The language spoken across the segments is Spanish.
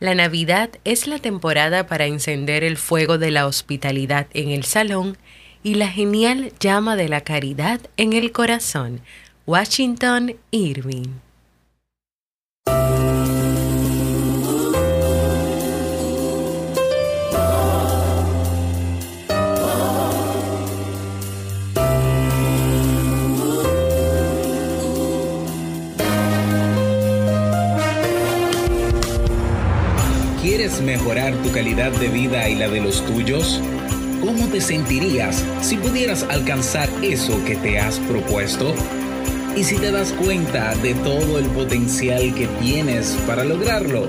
La Navidad es la temporada para encender el fuego de la hospitalidad en el salón y la genial llama de la caridad en el corazón. Washington Irving. ¿Quieres mejorar tu calidad de vida y la de los tuyos? ¿Cómo te sentirías si pudieras alcanzar eso que te has propuesto? ¿Y si te das cuenta de todo el potencial que tienes para lograrlo?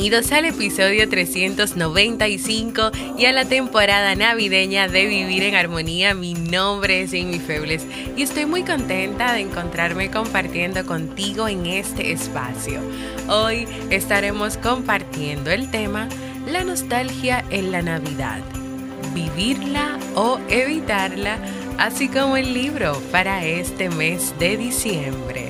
Bienvenidos al episodio 395 y a la temporada navideña de Vivir en Armonía. Mi nombre es Amy Febles y estoy muy contenta de encontrarme compartiendo contigo en este espacio. Hoy estaremos compartiendo el tema La nostalgia en la Navidad. Vivirla o evitarla, así como el libro para este mes de diciembre.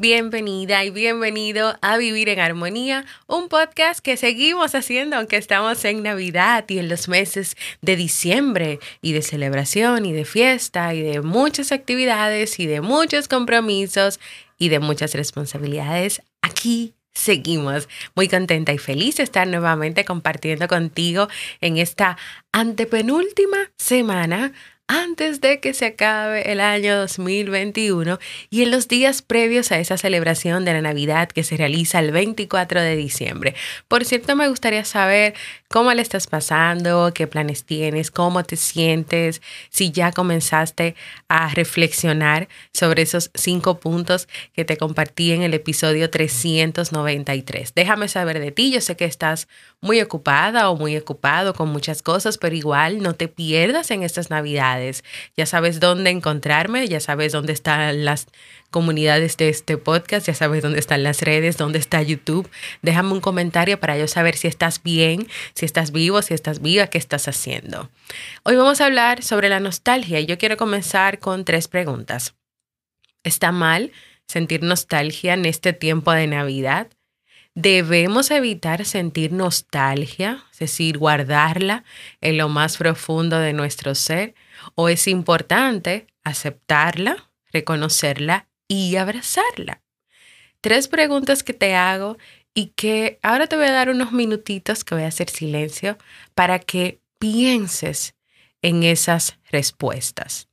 Bienvenida y bienvenido a Vivir en Armonía, un podcast que seguimos haciendo aunque estamos en Navidad y en los meses de diciembre y de celebración y de fiesta y de muchas actividades y de muchos compromisos y de muchas responsabilidades. Aquí seguimos. Muy contenta y feliz de estar nuevamente compartiendo contigo en esta antepenúltima semana antes de que se acabe el año 2021 y en los días previos a esa celebración de la Navidad que se realiza el 24 de diciembre. Por cierto, me gustaría saber cómo le estás pasando, qué planes tienes, cómo te sientes, si ya comenzaste a reflexionar sobre esos cinco puntos que te compartí en el episodio 393. Déjame saber de ti, yo sé que estás muy ocupada o muy ocupado con muchas cosas, pero igual no te pierdas en estas Navidades. Ya sabes dónde encontrarme, ya sabes dónde están las comunidades de este podcast, ya sabes dónde están las redes, dónde está YouTube. Déjame un comentario para yo saber si estás bien, si estás vivo, si estás viva, qué estás haciendo. Hoy vamos a hablar sobre la nostalgia y yo quiero comenzar con tres preguntas. ¿Está mal sentir nostalgia en este tiempo de Navidad? Debemos evitar sentir nostalgia, es decir, guardarla en lo más profundo de nuestro ser, o es importante aceptarla, reconocerla y abrazarla. Tres preguntas que te hago y que ahora te voy a dar unos minutitos que voy a hacer silencio para que pienses en esas respuestas.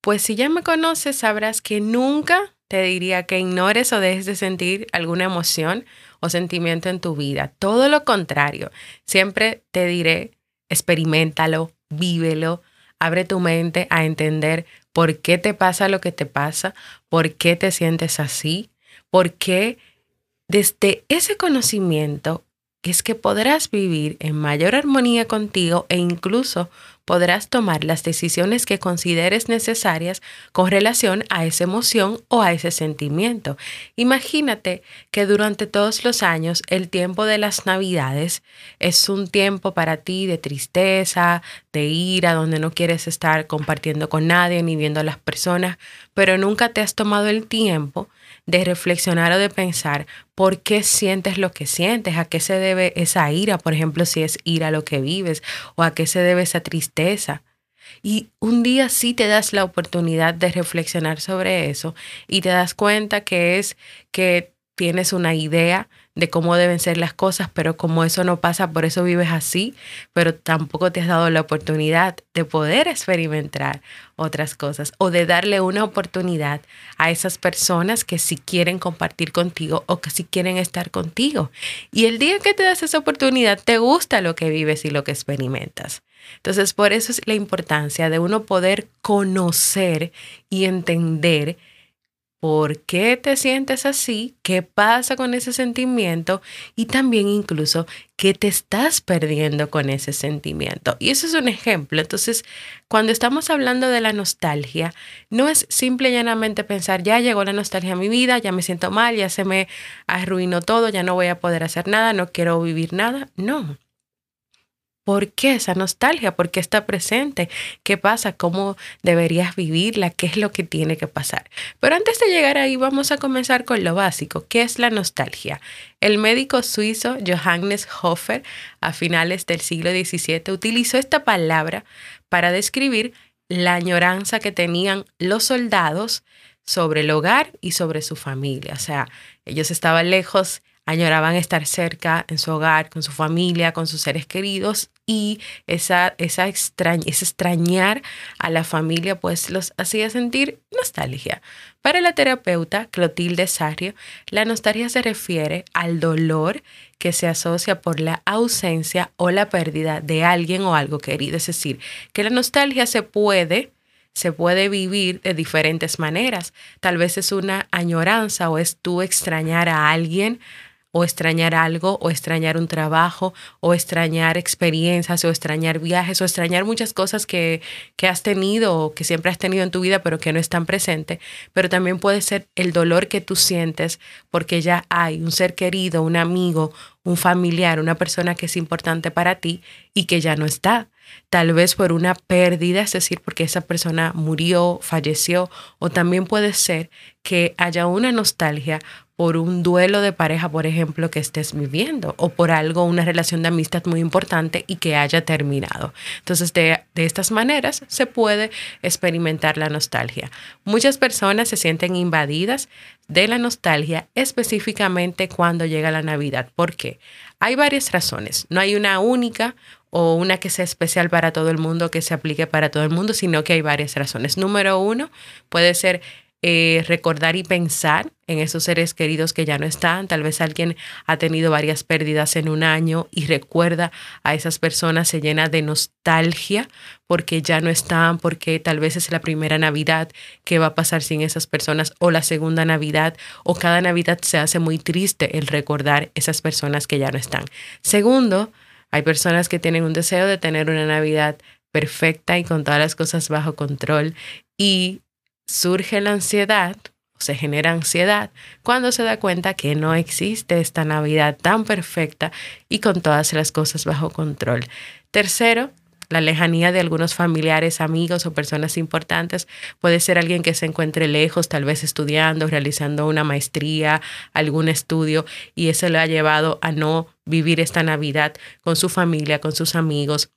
Pues si ya me conoces, sabrás que nunca te diría que ignores o dejes de sentir alguna emoción o sentimiento en tu vida. Todo lo contrario, siempre te diré, experimentalo, vívelo, abre tu mente a entender por qué te pasa lo que te pasa, por qué te sientes así, por qué desde ese conocimiento es que podrás vivir en mayor armonía contigo e incluso podrás tomar las decisiones que consideres necesarias con relación a esa emoción o a ese sentimiento. Imagínate que durante todos los años el tiempo de las navidades es un tiempo para ti de tristeza, de ira, donde no quieres estar compartiendo con nadie ni viendo a las personas, pero nunca te has tomado el tiempo de reflexionar o de pensar por qué sientes lo que sientes, a qué se debe esa ira, por ejemplo, si es ira lo que vives, o a qué se debe esa tristeza. Y un día sí te das la oportunidad de reflexionar sobre eso y te das cuenta que es que tienes una idea de cómo deben ser las cosas, pero como eso no pasa, por eso vives así, pero tampoco te has dado la oportunidad de poder experimentar otras cosas o de darle una oportunidad a esas personas que si quieren compartir contigo o que si quieren estar contigo. Y el día que te das esa oportunidad, te gusta lo que vives y lo que experimentas. Entonces, por eso es la importancia de uno poder conocer y entender por qué te sientes así, qué pasa con ese sentimiento y también incluso qué te estás perdiendo con ese sentimiento. Y eso es un ejemplo. Entonces, cuando estamos hablando de la nostalgia, no es simple y llanamente pensar, ya llegó la nostalgia a mi vida, ya me siento mal, ya se me arruinó todo, ya no voy a poder hacer nada, no quiero vivir nada. No. ¿Por qué esa nostalgia? ¿Por qué está presente? ¿Qué pasa? ¿Cómo deberías vivirla? ¿Qué es lo que tiene que pasar? Pero antes de llegar ahí, vamos a comenzar con lo básico. ¿Qué es la nostalgia? El médico suizo Johannes Hofer, a finales del siglo XVII, utilizó esta palabra para describir la añoranza que tenían los soldados sobre el hogar y sobre su familia. O sea, ellos estaban lejos añoraban estar cerca en su hogar, con su familia, con sus seres queridos y esa, esa extrañ ese extrañar a la familia pues los hacía sentir nostalgia. Para la terapeuta Clotilde Sarrio, la nostalgia se refiere al dolor que se asocia por la ausencia o la pérdida de alguien o algo querido. Es decir, que la nostalgia se puede se puede vivir de diferentes maneras. Tal vez es una añoranza o es tú extrañar a alguien, o extrañar algo, o extrañar un trabajo, o extrañar experiencias, o extrañar viajes, o extrañar muchas cosas que, que has tenido o que siempre has tenido en tu vida, pero que no están presentes. Pero también puede ser el dolor que tú sientes porque ya hay un ser querido, un amigo, un familiar, una persona que es importante para ti y que ya no está. Tal vez por una pérdida, es decir, porque esa persona murió, falleció, o también puede ser que haya una nostalgia por un duelo de pareja, por ejemplo, que estés viviendo o por algo, una relación de amistad muy importante y que haya terminado. Entonces, de, estas maneras se puede experimentar la nostalgia. Muchas personas se sienten invadidas de la nostalgia específicamente cuando llega la Navidad. ¿Por qué? Hay varias razones. No hay una única o una que sea especial para todo el mundo, que se aplique para todo el mundo, sino que hay varias razones. Número uno, puede ser eh, recordar y pensar en esos seres queridos que ya no están. Tal vez alguien ha tenido varias pérdidas en un año y recuerda a esas personas, se llena de nostalgia porque ya no están, porque tal vez es la primera Navidad que va a pasar sin esas personas o la segunda Navidad o cada Navidad se hace muy triste el recordar esas personas que ya no están. Segundo, hay personas que tienen un deseo de tener una Navidad perfecta y con todas las cosas bajo control y surge la ansiedad, se genera ansiedad cuando se da cuenta que no existe esta Navidad tan perfecta y con todas las cosas bajo control. Tercero, la lejanía de algunos familiares, amigos o personas importantes. Puede ser alguien que se encuentre lejos, tal vez estudiando, realizando una maestría, algún estudio, y eso le ha llevado a no vivir esta Navidad con su familia, con sus amigos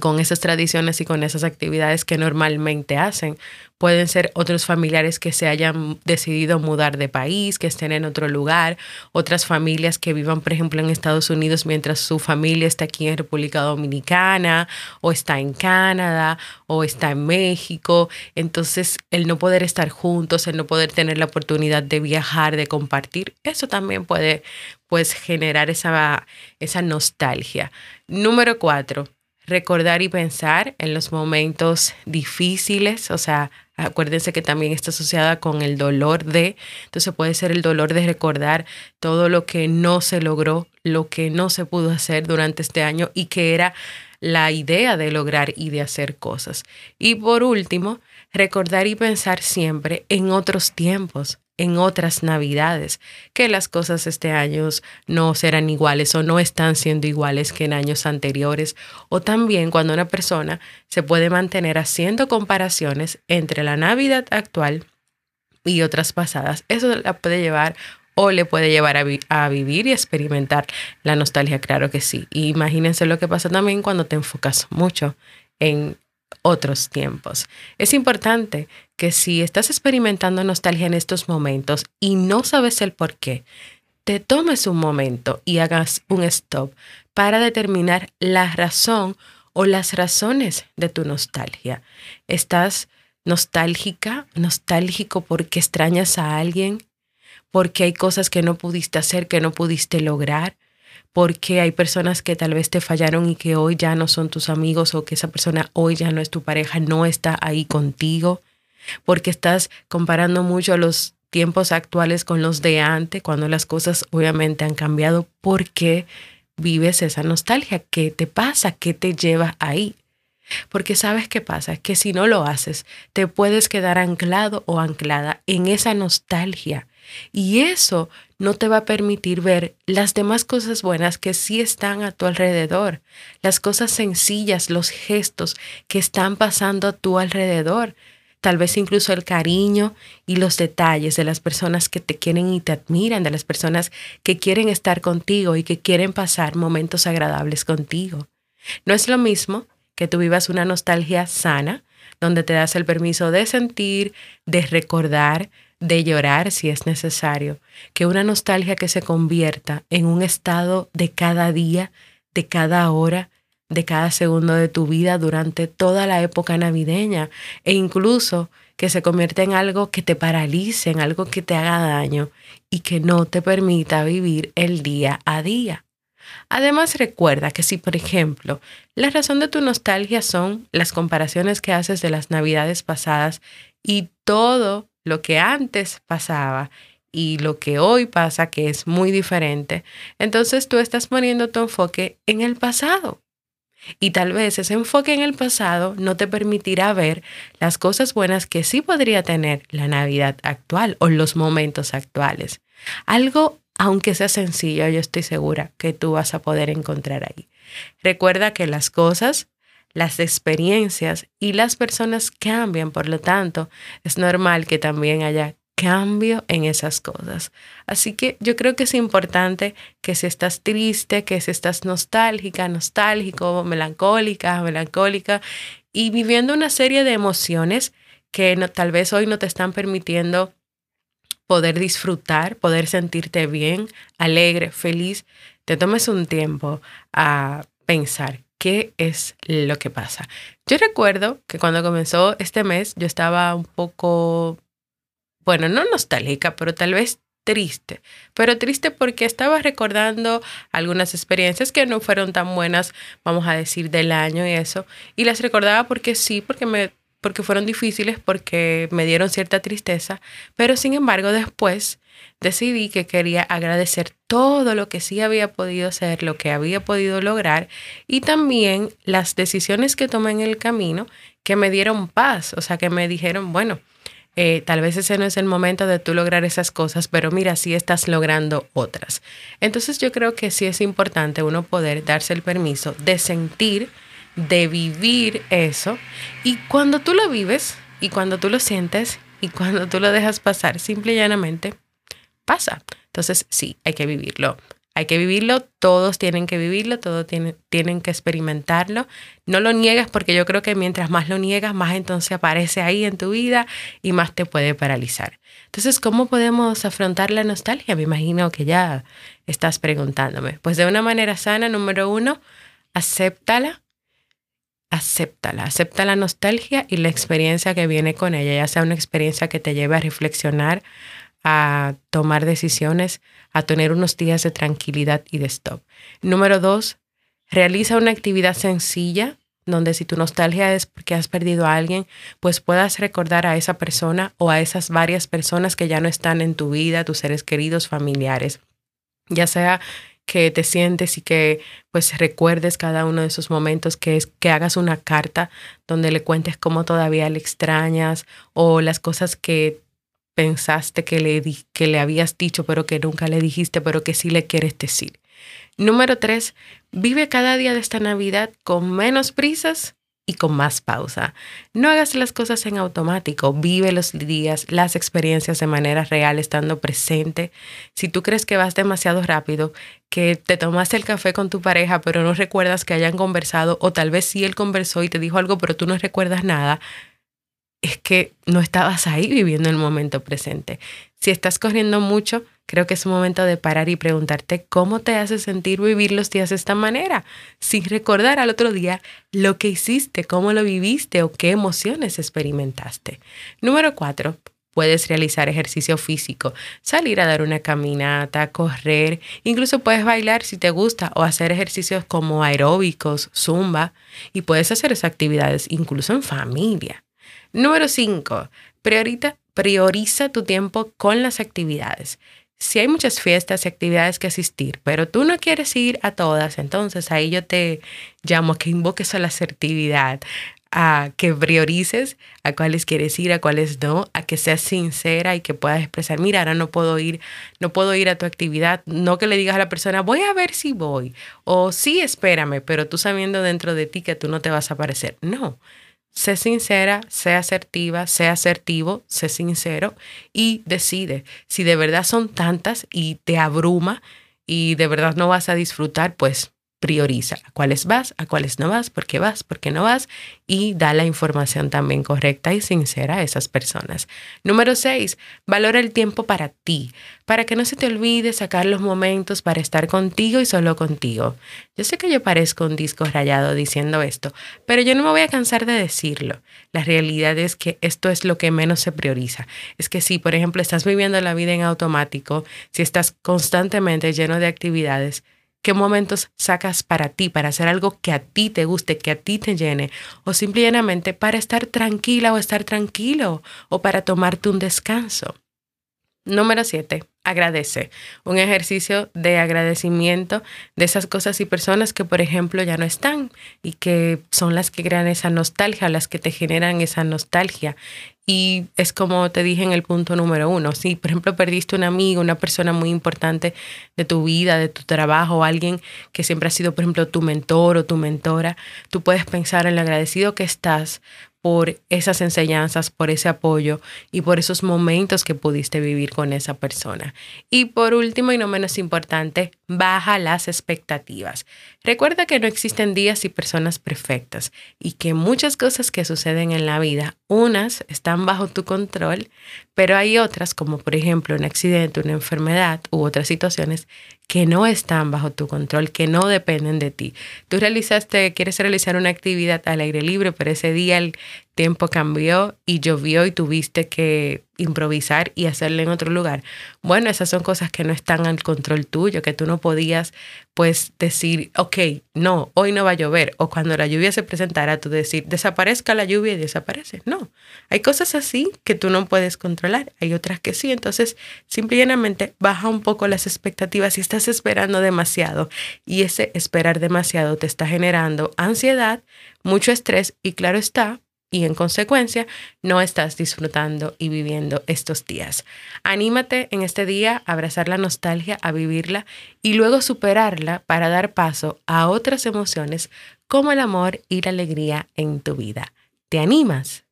con esas tradiciones y con esas actividades que normalmente hacen. Pueden ser otros familiares que se hayan decidido mudar de país, que estén en otro lugar, otras familias que vivan, por ejemplo, en Estados Unidos mientras su familia está aquí en República Dominicana o está en Canadá o está en México. Entonces, el no poder estar juntos, el no poder tener la oportunidad de viajar, de compartir, eso también puede pues generar esa, esa nostalgia. Número cuatro, recordar y pensar en los momentos difíciles, o sea, Acuérdense que también está asociada con el dolor de, entonces puede ser el dolor de recordar todo lo que no se logró, lo que no se pudo hacer durante este año y que era la idea de lograr y de hacer cosas. Y por último, recordar y pensar siempre en otros tiempos, en otras navidades, que las cosas este año no serán iguales o no están siendo iguales que en años anteriores, o también cuando una persona se puede mantener haciendo comparaciones entre la Navidad actual y otras pasadas. Eso la puede llevar o le puede llevar a, vivir y experimentar la nostalgia, claro que sí. Imagínense lo que pasa también cuando te enfocas mucho en otros tiempos. Es importante que si estás experimentando nostalgia en estos momentos y no sabes el por qué, te tomes un momento y hagas un stop para determinar la razón o las razones de tu nostalgia. ¿Estás nostálgica, nostálgico porque extrañas a alguien? porque hay cosas que no pudiste hacer, que no pudiste lograr, porque hay personas que tal vez te fallaron y que hoy ya no son tus amigos o que esa persona hoy ya no es tu pareja, no está ahí contigo, porque estás comparando mucho los tiempos actuales con los de antes, cuando las cosas obviamente han cambiado, ¿por qué vives esa nostalgia? ¿Qué te pasa? ¿Qué te lleva ahí? Porque sabes qué pasa, que si no lo haces, te puedes quedar anclado o anclada en esa nostalgia y eso no te va a permitir ver las demás cosas buenas que sí están a tu alrededor, las cosas sencillas, los gestos que están pasando a tu alrededor, tal vez incluso el cariño y los detalles de las personas que te quieren y te admiran, de las personas que quieren estar contigo y que quieren pasar momentos agradables contigo. No es lo mismo que tú vivas una nostalgia sana, donde te das el permiso de sentir, de recordar, de llorar si es necesario, que una nostalgia que se convierta en un estado de cada día, de cada hora, de cada segundo de tu vida durante toda la época navideña e incluso que se convierta en algo que te paralice, en algo que te haga daño y que no te permita vivir el día a día. Además recuerda que si, por ejemplo, la razón de tu nostalgia son las comparaciones que haces de las navidades pasadas y todo lo que antes pasaba y lo que hoy pasa, que es muy diferente, entonces tú estás poniendo tu enfoque en el pasado. Y tal vez ese enfoque en el pasado no te permitirá ver las cosas buenas que sí podría tener la Navidad actual o los momentos actuales. Algo, aunque sea sencillo, yo estoy segura que tú vas a poder encontrar ahí. Recuerda que las cosas las experiencias y las personas cambian, por lo tanto, es normal que también haya cambio en esas cosas. Así que yo creo que es importante que si estás triste, que si estás nostálgica, nostálgico, melancólica, melancólica, y viviendo una serie de emociones que tal vez hoy no te están permitiendo poder disfrutar, poder sentirte bien, alegre, feliz, te tomes un tiempo a pensar qué es lo que pasa. Yo recuerdo que cuando comenzó este mes yo estaba un poco, bueno, no nostálgica, pero tal vez triste, pero triste porque estaba recordando algunas experiencias que no fueron tan buenas, vamos a decir, del año y eso, y las recordaba porque sí, porque me porque fueron difíciles, porque me dieron cierta tristeza, pero sin embargo después decidí que quería agradecer todo lo que sí había podido hacer, lo que había podido lograr y también las decisiones que tomé en el camino que me dieron paz, o sea, que me dijeron, bueno, eh, tal vez ese no es el momento de tú lograr esas cosas, pero mira, sí estás logrando otras. Entonces yo creo que sí es importante uno poder darse el permiso de sentir, de vivir eso y cuando tú lo vives y cuando tú lo sientes y cuando tú lo dejas pasar, simple y llanamente, pasa. Entonces, sí, hay que vivirlo. Hay que vivirlo, todos tienen que vivirlo, todos tienen, tienen que experimentarlo. No lo niegas porque yo creo que mientras más lo niegas, más entonces aparece ahí en tu vida y más te puede paralizar. Entonces, ¿cómo podemos afrontar la nostalgia? Me imagino que ya estás preguntándome. Pues de una manera sana, número uno, acéptala, acéptala, acepta la nostalgia y la experiencia que viene con ella, ya sea una experiencia que te lleve a reflexionar, a tomar decisiones, a tener unos días de tranquilidad y de stop. Número dos, realiza una actividad sencilla donde si tu nostalgia es porque has perdido a alguien, pues puedas recordar a esa persona o a esas varias personas que ya no están en tu vida, tus seres queridos, familiares. Ya sea que te sientes y que pues recuerdes cada uno de esos momentos, que es que hagas una carta donde le cuentes cómo todavía le extrañas o las cosas que pensaste que le, que le habías dicho pero que nunca le dijiste pero que sí le quieres decir. Número tres, vive cada día de esta Navidad con menos prisas y con más pausa. No hagas las cosas en automático, vive los días, las experiencias de manera real, estando presente. Si tú crees que vas demasiado rápido, que te tomaste el café con tu pareja, pero no recuerdas que hayan conversado, o tal vez sí él conversó y te dijo algo, pero tú no recuerdas nada, es que no estabas ahí viviendo el momento presente. Si estás corriendo mucho, creo que es un momento de parar y preguntarte cómo te hace sentir vivir los días de esta manera, sin recordar al otro día lo que hiciste, cómo lo viviste o qué emociones experimentaste. Número cuatro, puedes realizar ejercicio físico, salir a dar una caminata, correr, incluso puedes bailar si te gusta o hacer ejercicios como aeróbicos, zumba, y puedes hacer esas actividades incluso en familia. Número 5. Prioriza tu tiempo con las actividades. Si hay muchas fiestas y actividades que asistir, pero tú no quieres ir a todas, entonces ahí yo te llamo a que invoques a la asertividad, a que priorices a cuáles quieres ir, a cuáles no, a que seas sincera y que puedas expresar, mira, ahora no puedo ir, no puedo ir a tu actividad, no que le digas a la persona, voy a ver si voy, o sí, espérame, pero tú sabiendo dentro de ti que tú no te vas a aparecer. No, sé sincera, sé asertiva, sé asertivo, sé sincero y decide. Si de verdad son tantas y te abruma y de verdad no vas a disfrutar, pues prioriza a cuáles vas, a cuáles no vas, por qué vas, por qué no vas y da la información también correcta y sincera a esas personas. Número seis, valora el tiempo para ti, para que no se te olvide sacar los momentos para estar contigo y solo contigo. Yo sé que yo parezco un disco rayado diciendo esto, pero yo no me voy a cansar de decirlo. La realidad es que esto es lo que menos se prioriza. Es que si, por ejemplo, estás viviendo la vida en automático, si estás constantemente lleno de actividades, ¿Qué momentos sacas para ti, para hacer algo que a ti te guste, que a ti te llene? O simplemente para estar tranquila o estar tranquilo, o para tomarte un descanso. Número 7 agradecer, un ejercicio de agradecimiento de esas cosas y personas que, por ejemplo, ya no están y que son las que crean esa nostalgia, las que te generan esa nostalgia. Y es como te dije en el punto número uno, si por ejemplo perdiste un amigo, una persona muy importante de tu vida, de tu trabajo, alguien que siempre ha sido, por ejemplo, tu mentor o tu mentora, tú puedes pensar en lo agradecido que estás por esas enseñanzas, por ese apoyo y por esos momentos que pudiste vivir con esa persona. Y por último y no menos importante, baja las expectativas. Recuerda que no existen días y personas perfectas y que muchas cosas que suceden en la vida, unas están bajo tu control, pero hay otras, como por ejemplo un accidente, una enfermedad u otras situaciones que no están bajo tu control, que no dependen de ti. Tú realizaste, quieres realizar una actividad al aire libre, pero ese día el tiempo cambió y llovió y tuviste que improvisar y hacerlo en otro lugar. Bueno, esas son cosas que no están al control tuyo, que tú no podías pues decir, ok, no, hoy no va a llover. O cuando la lluvia se presentara, tú decir, desaparezca la lluvia y desaparece. No, hay cosas así que tú no puedes controlar, hay otras que sí. Entonces, simplemente baja un poco las expectativas si estás esperando demasiado y ese esperar demasiado te está generando ansiedad, mucho estrés y claro está, y en consecuencia no estás disfrutando y viviendo estos días. Anímate en este día a abrazar la nostalgia, a vivirla y luego superarla para dar paso a otras emociones como el amor y la alegría en tu vida. ¿Te animas?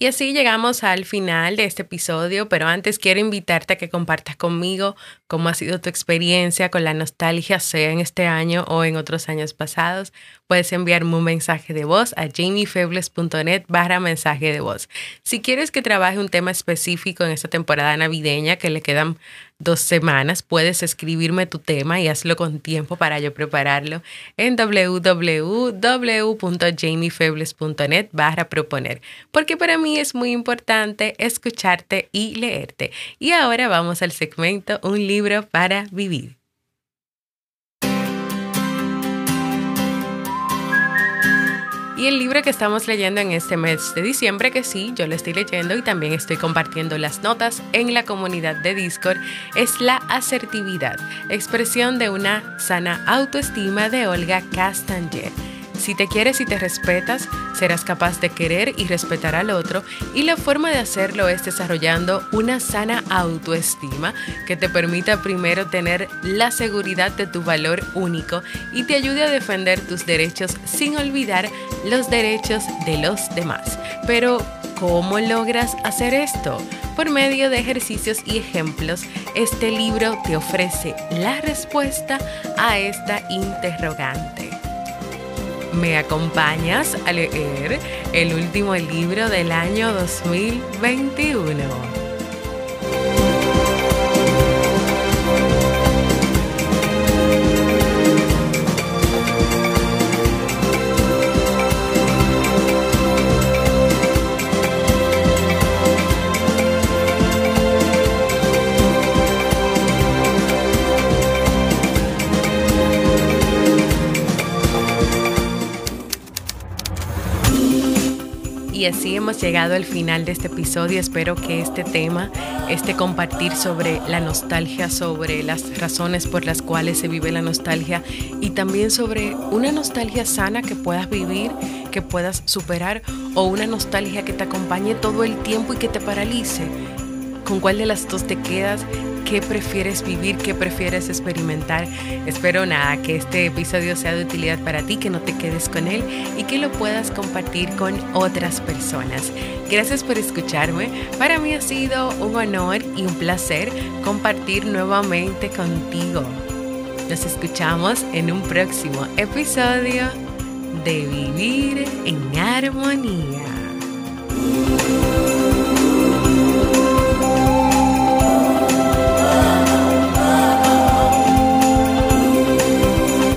Y así llegamos al final de este episodio, pero antes quiero invitarte a que compartas conmigo cómo ha sido tu experiencia con la nostalgia, sea en este año o en otros años pasados. Puedes enviarme un mensaje de voz a jamiefebles.net barra mensaje de voz. Si quieres que trabaje un tema específico en esta temporada navideña, que le quedan dos semanas. Puedes escribirme tu tema y hazlo con tiempo para yo prepararlo en www.jamiefebles.net barra proponer, porque para mí es muy importante escucharte y leerte. Y ahora vamos al segmento Un libro para vivir. Y el libro que estamos leyendo en este mes de diciembre, que sí, yo lo estoy leyendo y también estoy compartiendo las notas en la comunidad de Discord, es La asertividad, expresión de una sana autoestima de Olga Castanger. Si te quieres y te respetas, serás capaz de querer y respetar al otro y la forma de hacerlo es desarrollando una sana autoestima que te permita primero tener la seguridad de tu valor único y te ayude a defender tus derechos sin olvidar los derechos de los demás. Pero, ¿cómo logras hacer esto? Por medio de ejercicios y ejemplos, este libro te ofrece la respuesta a esta interrogante. ¿Me acompañas a leer el último libro del año 2021? Y así hemos llegado al final de este episodio. Espero que este tema, este compartir sobre la nostalgia, sobre las razones por las cuales se vive la nostalgia y también sobre una nostalgia sana que puedas vivir, que puedas superar o una nostalgia que te acompañe todo el tiempo y que te paralice. ¿Con cuál de las dos te quedas? Qué prefieres vivir, qué prefieres experimentar. Espero nada, que este episodio sea de utilidad para ti, que no te quedes con él y que lo puedas compartir con otras personas. Gracias por escucharme. Para mí ha sido un honor y un placer compartir nuevamente contigo. Nos escuchamos en un próximo episodio de Vivir en Armonía.